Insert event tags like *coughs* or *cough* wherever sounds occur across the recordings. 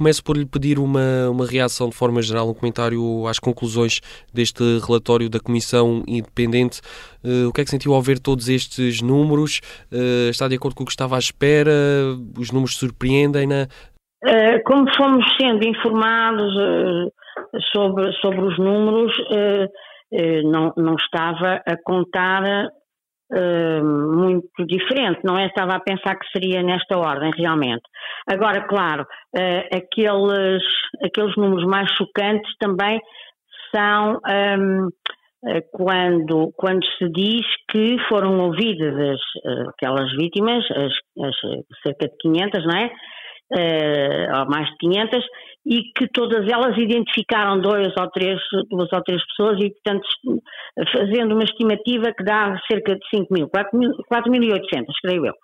começo por lhe pedir uma, uma reação de forma geral, um comentário às conclusões deste relatório da Comissão Independente. Uh, o que é que sentiu ao ver todos estes números? Uh, está de acordo com o que estava à espera? Os números surpreendem-na? Uh, como fomos sendo informados sobre, sobre os números, não, não estava a contar Uh, muito diferente, não é? Estava a pensar que seria nesta ordem, realmente. Agora, claro, uh, aqueles, aqueles números mais chocantes também são um, uh, eh, quando, quando se diz que foram ouvidas aquelas vítimas, as, as, cerca de 500, não é? Ou mais de 500, e que todas elas identificaram dois ou três, duas ou três pessoas e, portanto, fazendo uma estimativa que dá cerca de 5 mil, 4.800, creio eu.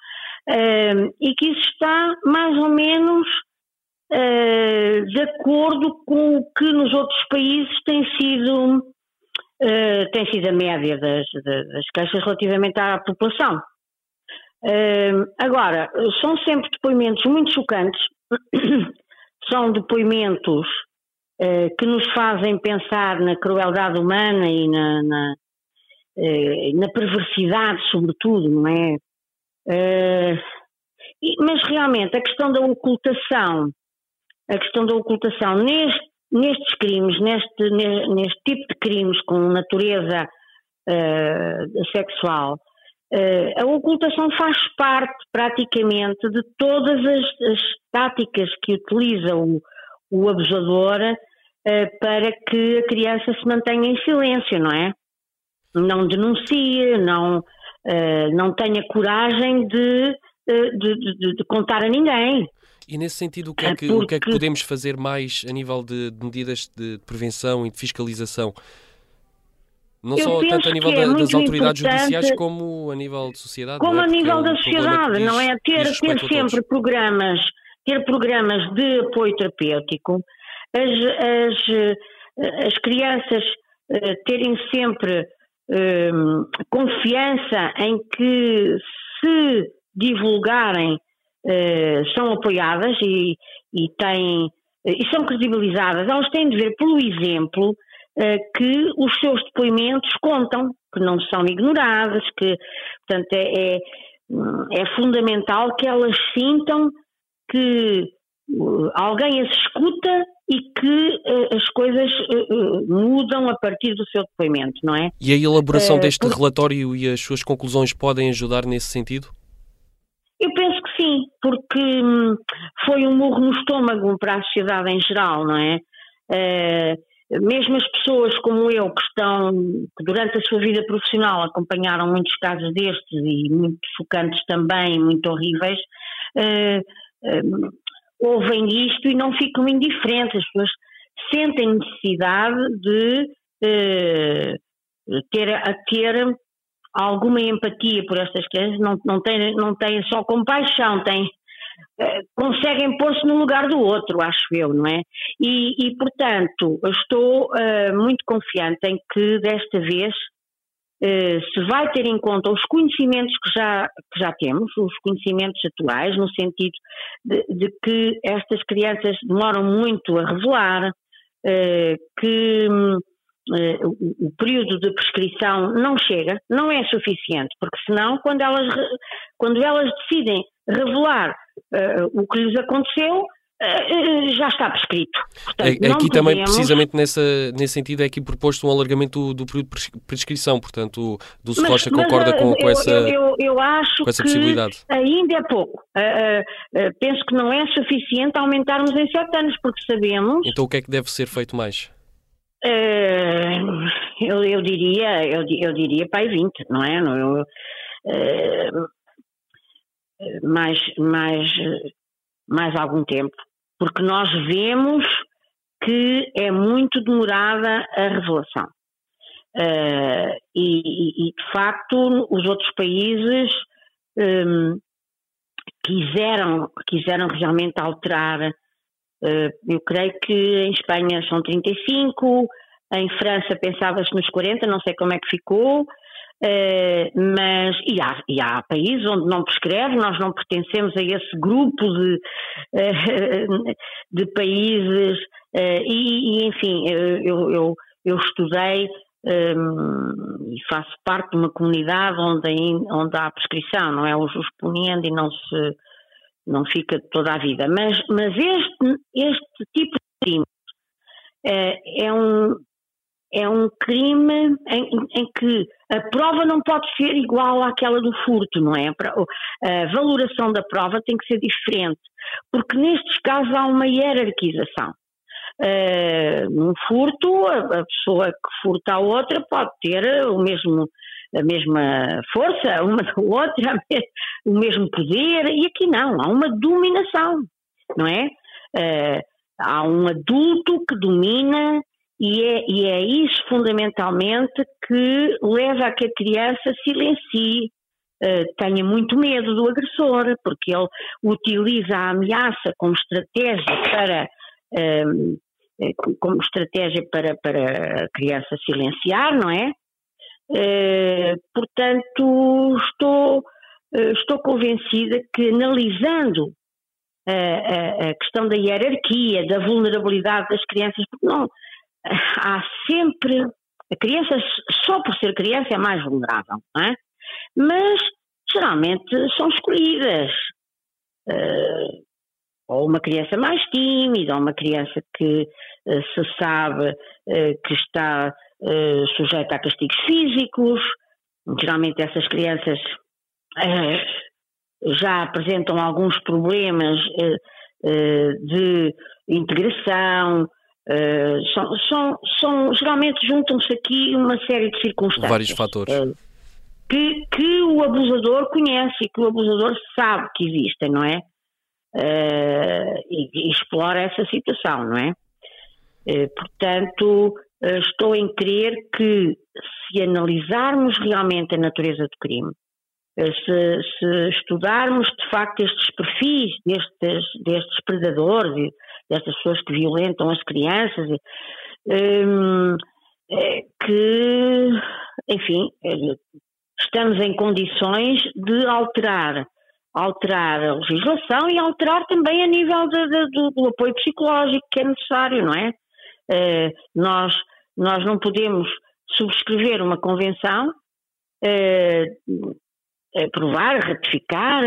Uh, e que isso está mais ou menos uh, de acordo com o que nos outros países tem sido, uh, tem sido a média das, das queixas relativamente à população. Agora, são sempre depoimentos muito chocantes *coughs* são depoimentos eh, que nos fazem pensar na crueldade humana e na, na, eh, na perversidade, sobretudo, não é? Eh, e, mas realmente a questão da ocultação, a questão da ocultação neste, nestes crimes, neste, neste tipo de crimes com natureza sexual, Uh, a ocultação faz parte praticamente de todas as, as táticas que utiliza o, o abusador uh, para que a criança se mantenha em silêncio, não é? Não denuncie, não, uh, não tenha coragem de, de, de, de, contar a ninguém. E nesse sentido, o que, é que, Porque... o que é que podemos fazer mais a nível de, medidas de prevenção e de fiscalização? Não só tanto a nível é da, das autoridades judiciais como a nível de sociedade. Como é? a nível é da sociedade, não é? Ter, ter sempre programas, ter programas de apoio terapêutico, as, as, as crianças uh, terem sempre uh, confiança em que se divulgarem uh, são apoiadas e, e têm e são credibilizadas, elas têm de ver pelo exemplo eh, que os seus depoimentos contam, que não são ignorados, que, portanto, é, é, é fundamental que elas sintam que eh, alguém as escuta e que uh, as coisas uh, mudam a partir do seu depoimento, não é? E a elaboração deste porque... relatório e as suas conclusões podem ajudar nesse sentido? Eu penso que sim, porque hum, foi um murro no estômago para a sociedade em geral, não é? Mesmo as pessoas como eu que estão, que durante a sua vida profissional acompanharam muitos casos destes e muito chocantes também, muito horríveis, uh, uh, ouvem isto e não ficam indiferentes, as pessoas sentem necessidade de uh, ter, a ter alguma empatia por estas crianças, não, não, têm, não têm só compaixão, têm conseguem pôr-se no lugar do outro, acho eu, não é? E, e portanto, estou uh, muito confiante em que desta vez uh, se vai ter em conta os conhecimentos que já, que já temos, os conhecimentos atuais, no sentido de, de que estas crianças demoram muito a revelar, uh, que o, o período de prescrição não chega, não é suficiente, porque senão quando elas, quando elas decidem revelar uh, o que lhes aconteceu, uh, já está prescrito. Portanto, aqui podemos... também, precisamente nessa, nesse sentido, é aqui proposto um alargamento do, do período de prescrição, portanto, o Dulce Rocha concorda mas, com, com, eu, essa, eu, eu, acho com essa possibilidade. ainda é pouco. penso que não é suficiente aumentarmos em sete anos, porque sabemos... Então o que é que deve ser feito mais? eu, eu diria, eu, eu diria pai 20, não é? Eu, mais, mais, mais algum tempo, porque nós vemos que é muito demorada a revelação. Uh, e, e, de facto, os outros países um, quiseram, quiseram realmente alterar. Uh, eu creio que em Espanha são 35, em França pensava-se nos 40, não sei como é que ficou. Uh, mas e há, e há países onde não prescreve, nós não pertencemos a esse grupo de, uh, *laughs* de países uh, e, e, enfim, eu, eu, eu estudei um, e faço parte de uma comunidade onde, onde há prescrição, não é? O jus e não se não fica toda a vida. Mas, mas este, este tipo de crime é um, é um crime em, em, que a prova não pode ser igual àquela do furto, não é? A valoração da prova tem que ser diferente, porque nestes casos há uma hierarquização. Uh, num furto, a, pessoa que furta a outra pode ter o mesmo, a mesma força, uma da outra, *laughs* o mesmo poder, e aqui não, há uma dominação, não é? Uh, há um adulto que domina e é, e é isso fundamentalmente que leva a que a criança silencie, uh, tenha muito medo do agressor, porque ele utiliza a ameaça como estratégia para. Uh, como estratégia para, para a criança silenciar, não é? Uh, portanto, estou, estou convencida que analisando a, a, a, questão da hierarquia, da vulnerabilidade das crianças, porque não, há sempre. A criança, só por ser criança, é mais vulnerável, não é? Mas, geralmente, são escolhidas. Uh, ou uma criança mais tímida, ou uma criança que uh, se sabe uh, que está sujeita a castigos físicos. Geralmente, essas crianças já apresentam alguns problemas de integração, Uh, são, são, são, geralmente juntam-se aqui uma série de circunstâncias. Vários fatores. Uh, que, que o abusador conhece e que o abusador sabe que existem, não é? Uh, e, e, explora essa situação, não é? portanto, estou em crer que se analisarmos realmente a natureza do crime, se, se, estudarmos de facto estes perfis destes, destes predadores destas pessoas que violentam as crianças, um, é que, enfim, é, estamos em condições de alterar, alterar a legislação e alterar também a nível de, de, do, do, apoio psicológico que é necessário, não é? Uh, nós, nós não podemos subscrever uma convenção, aprovar, ratificar,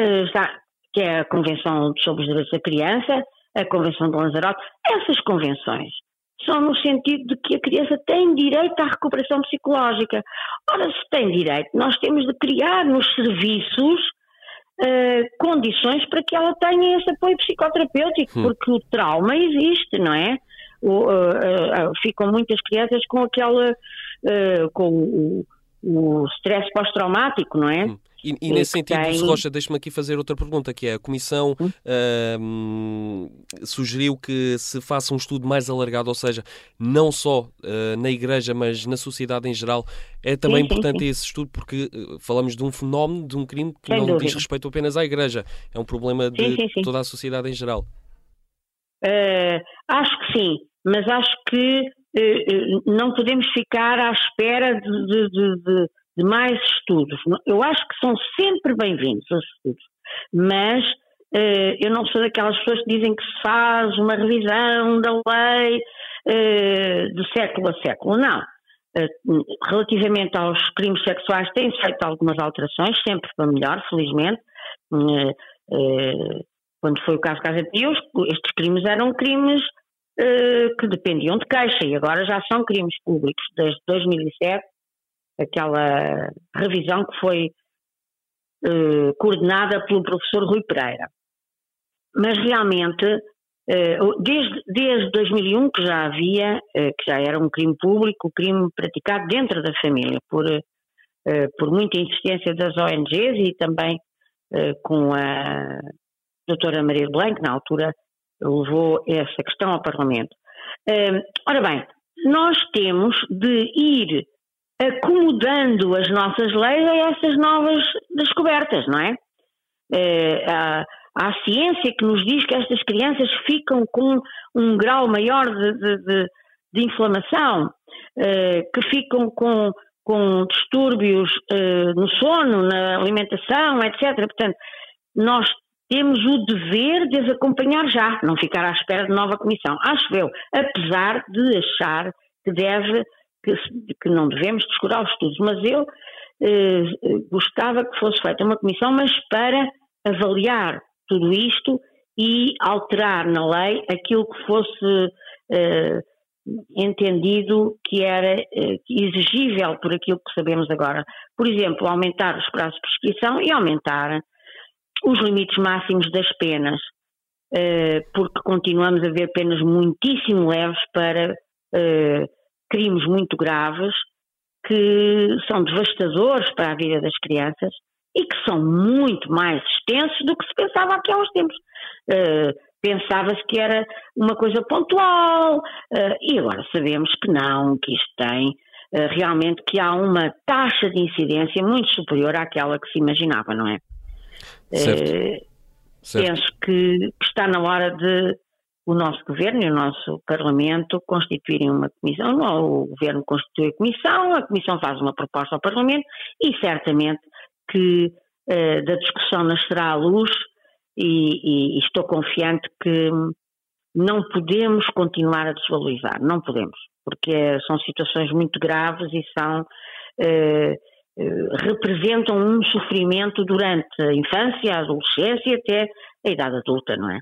que é a Convenção sobre os Direitos da Criança, a Convenção de Lanzarote, essas convenções são no sentido de que a criança tem direito à recuperação psicológica. Ora, se tem direito, nós temos de criar nos serviços uh, condições para que ela tenha esse apoio psicoterapêutico, hum. porque o trauma existe, não é? O, uh, uh, ficam muitas crianças com aquela, com o, o stress pós-traumático, não é? Hum. E, e nesse sentido, tem... Rocha, deixe-me aqui fazer outra pergunta, que é a Comissão uh, sugeriu que se faça um estudo mais alargado, ou seja, não só uh, na Igreja, mas na sociedade em geral. É também sim, importante sim, sim. esse estudo porque uh, falamos de um fenómeno, de um crime que Sem não dúvida. diz respeito apenas à Igreja, é um problema de toda a sociedade em geral. Uh, acho que sim, mas acho que uh, não podemos ficar à espera de, de, de de mais estudos. Eu acho que são sempre bem-vindos os estudos, mas uh, eu não sou daquelas pessoas que dizem que se faz uma revisão da lei uh, de século a século. Não. Uh, relativamente aos crimes sexuais, têm-se feito algumas alterações, sempre para melhor, felizmente. quando foi o caso Casa Pios, estes crimes eram crimes que dependiam de queixa e agora já são crimes públicos. Desde 2007 aquela revisão que foi eh, coordenada pelo professor Rui Pereira. Mas realmente, eh, desde, desde 2001 que já havia, eh, que já era um crime público, crime praticado dentro da família, por, por muita insistência das ONGs e também com a doutora Maria Belém, que na altura levou essa questão ao Parlamento. Ora bem, nós temos de ir acomodando as nossas leis a essas novas descobertas, não é? é há, ciência que nos diz que estas crianças ficam com um grau maior de, de, de, de inflamação, é, que ficam com, com distúrbios uh, no sono, na alimentação, etc. Portanto, nós temos o dever de as acompanhar já, não ficar à espera de nova comissão. Acho eu, apesar de achar que deve, que, que não devemos descurar os estudos, mas eu eh, gostava que fosse feita uma comissão, mas para avaliar tudo isto e alterar na lei aquilo que fosse eh, entendido que era eh, exigível por aquilo que sabemos agora. Por exemplo, aumentar os prazos de prescrição e aumentar os limites máximos das penas, eh, porque continuamos a ver penas muitíssimo leves para eh, crimes muito graves que são devastadores para a vida das crianças e que são muito mais extensos do que se pensava aqui há uns tempos. Uh, Pensava-se que era uma coisa pontual uh, e agora sabemos que não, que isto tem uh, realmente que há uma taxa de incidência muito superior àquela que se imaginava, não é? Certo. certo. Penso que, que está na hora de o nosso governo e o nosso Parlamento constituírem uma comissão, o governo constitui a comissão, a comissão faz uma proposta ao Parlamento e certamente que uh, da discussão nascerá a luz e, e, estou confiante que não podemos continuar a desvalorizar, não podemos, porque são situações muito graves e são uh, uh, representam um sofrimento durante a infância, a adolescência e até a idade adulta, não é?